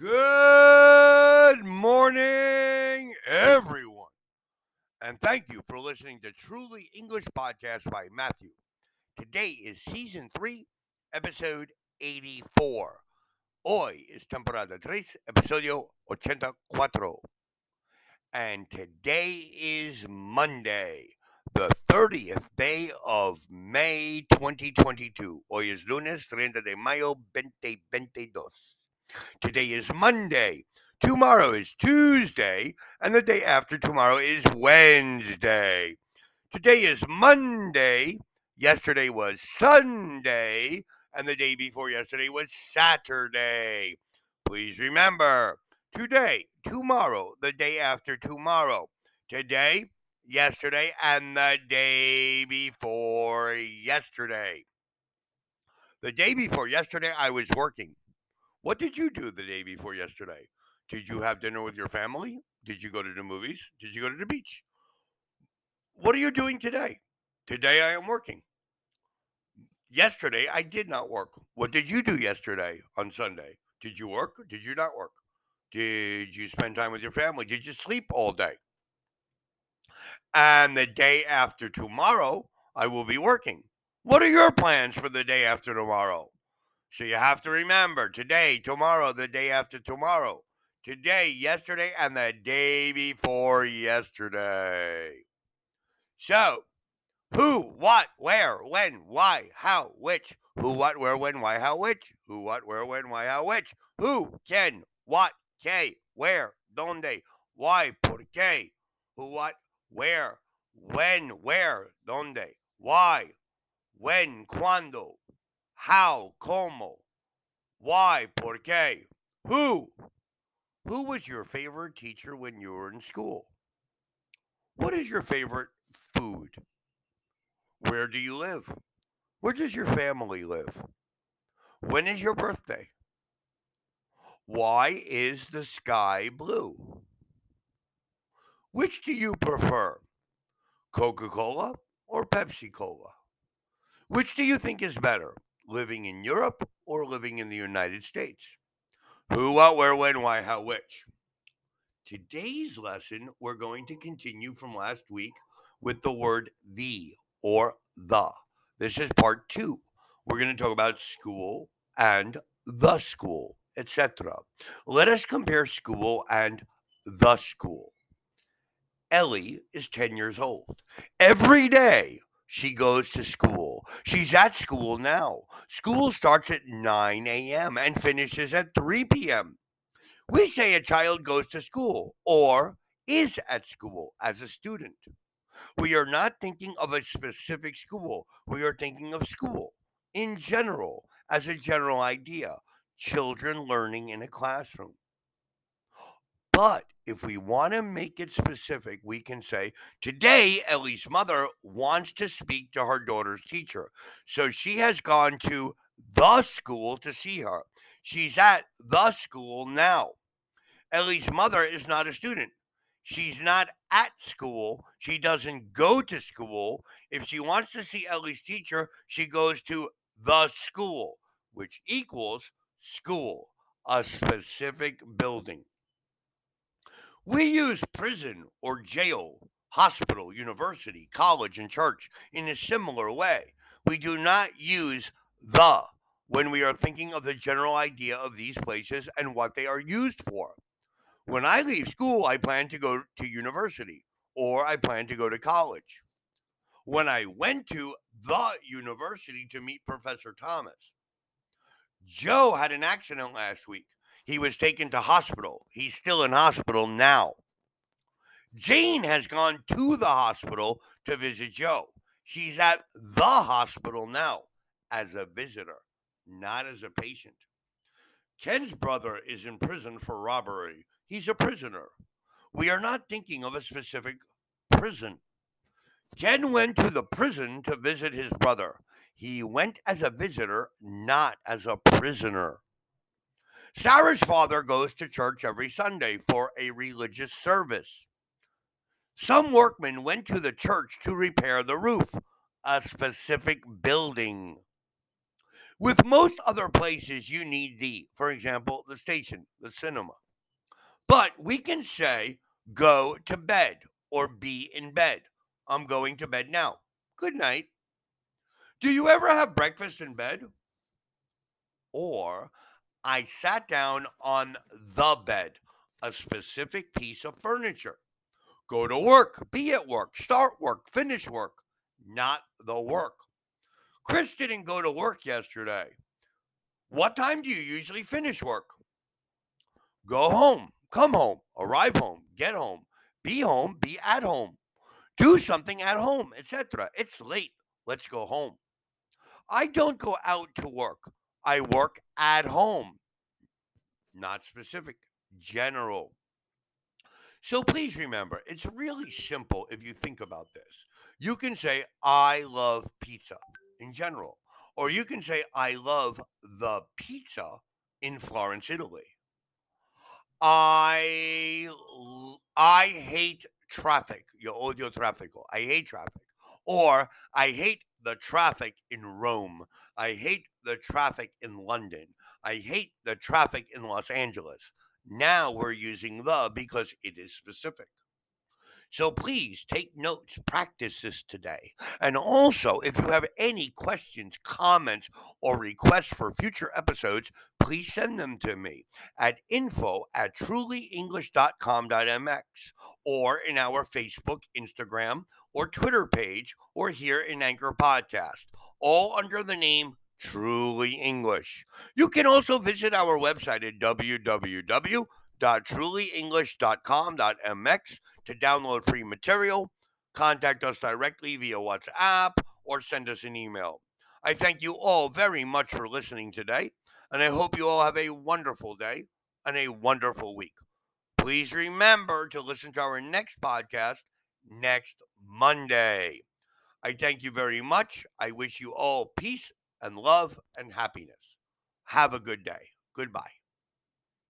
Good morning, everyone. And thank you for listening to Truly English Podcast by Matthew. Today is season 3, episode 84. Hoy es temporada 3, episodio 84. And today is Monday, the 30th day of May 2022. Hoy es lunes 30 de mayo 2022. Today is Monday. Tomorrow is Tuesday. And the day after tomorrow is Wednesday. Today is Monday. Yesterday was Sunday. And the day before yesterday was Saturday. Please remember today, tomorrow, the day after tomorrow. Today, yesterday, and the day before yesterday. The day before yesterday, I was working. What did you do the day before yesterday? Did you have dinner with your family? Did you go to the movies? Did you go to the beach? What are you doing today? Today I am working. Yesterday I did not work. What did you do yesterday on Sunday? Did you work? Did you not work? Did you spend time with your family? Did you sleep all day? And the day after tomorrow, I will be working. What are your plans for the day after tomorrow? So you have to remember today, tomorrow, the day after tomorrow, today, yesterday, and the day before yesterday. So, who, what, where, when, why, how, which, who, what, where, when, why, how, which, who, what, where, when, why, how, which, who, can, what, qué, where, donde, why, por qué, who, what, where, when, where, donde, why, when, cuando, how, como, why, por qué, who. Who was your favorite teacher when you were in school? What is your favorite food? Where do you live? Where does your family live? When is your birthday? Why is the sky blue? Which do you prefer, Coca Cola or Pepsi Cola? Which do you think is better, living in Europe or living in the United States? Who, what, where, when, why, how, which? Today's lesson, we're going to continue from last week with the word the or the. This is part two. We're going to talk about school and the school, etc. Let us compare school and the school. Ellie is 10 years old. Every day, she goes to school. She's at school now. School starts at 9 a.m. and finishes at 3 p.m. We say a child goes to school or is at school as a student. We are not thinking of a specific school. We are thinking of school in general as a general idea. Children learning in a classroom. But if we want to make it specific, we can say, Today, Ellie's mother wants to speak to her daughter's teacher. So she has gone to the school to see her. She's at the school now. Ellie's mother is not a student. She's not at school. She doesn't go to school. If she wants to see Ellie's teacher, she goes to the school, which equals school, a specific building. We use prison or jail, hospital, university, college, and church in a similar way. We do not use the when we are thinking of the general idea of these places and what they are used for. When I leave school, I plan to go to university or I plan to go to college. When I went to the university to meet Professor Thomas, Joe had an accident last week. He was taken to hospital. He's still in hospital now. Jane has gone to the hospital to visit Joe. She's at the hospital now as a visitor, not as a patient. Ken's brother is in prison for robbery. He's a prisoner. We are not thinking of a specific prison. Ken went to the prison to visit his brother. He went as a visitor, not as a prisoner. Sarah's father goes to church every Sunday for a religious service. Some workmen went to the church to repair the roof, a specific building. With most other places, you need the, for example, the station, the cinema. But we can say, go to bed or be in bed. I'm going to bed now. Good night. Do you ever have breakfast in bed? Or I sat down on the bed, a specific piece of furniture. Go to work, be at work, start work, finish work, not the work. Chris didn't go to work yesterday. What time do you usually finish work? Go home, come home, arrive home, get home, be home, be at home, do something at home, etc. It's late. Let's go home. I don't go out to work. I work at home. Not specific, general. So please remember, it's really simple if you think about this. You can say, I love pizza in general, or you can say, I love the pizza in Florence, Italy. I I hate traffic. Yo odio tráfico. I hate traffic. Or I hate the traffic in Rome. I hate the traffic in London. I hate the traffic in Los Angeles. Now we're using the because it is specific. So please take notes, practice this today. And also, if you have any questions, comments, or requests for future episodes, please send them to me at info at trulyenglish.com.mx or in our Facebook, Instagram, or Twitter page, or here in Anchor Podcast, all under the name Truly English. You can also visit our website at www.trulyenglish.com.mx to download free material, contact us directly via WhatsApp, or send us an email. I thank you all very much for listening today, and I hope you all have a wonderful day and a wonderful week. Please remember to listen to our next podcast next Monday. I thank you very much. I wish you all peace and love and happiness. Have a good day. Goodbye.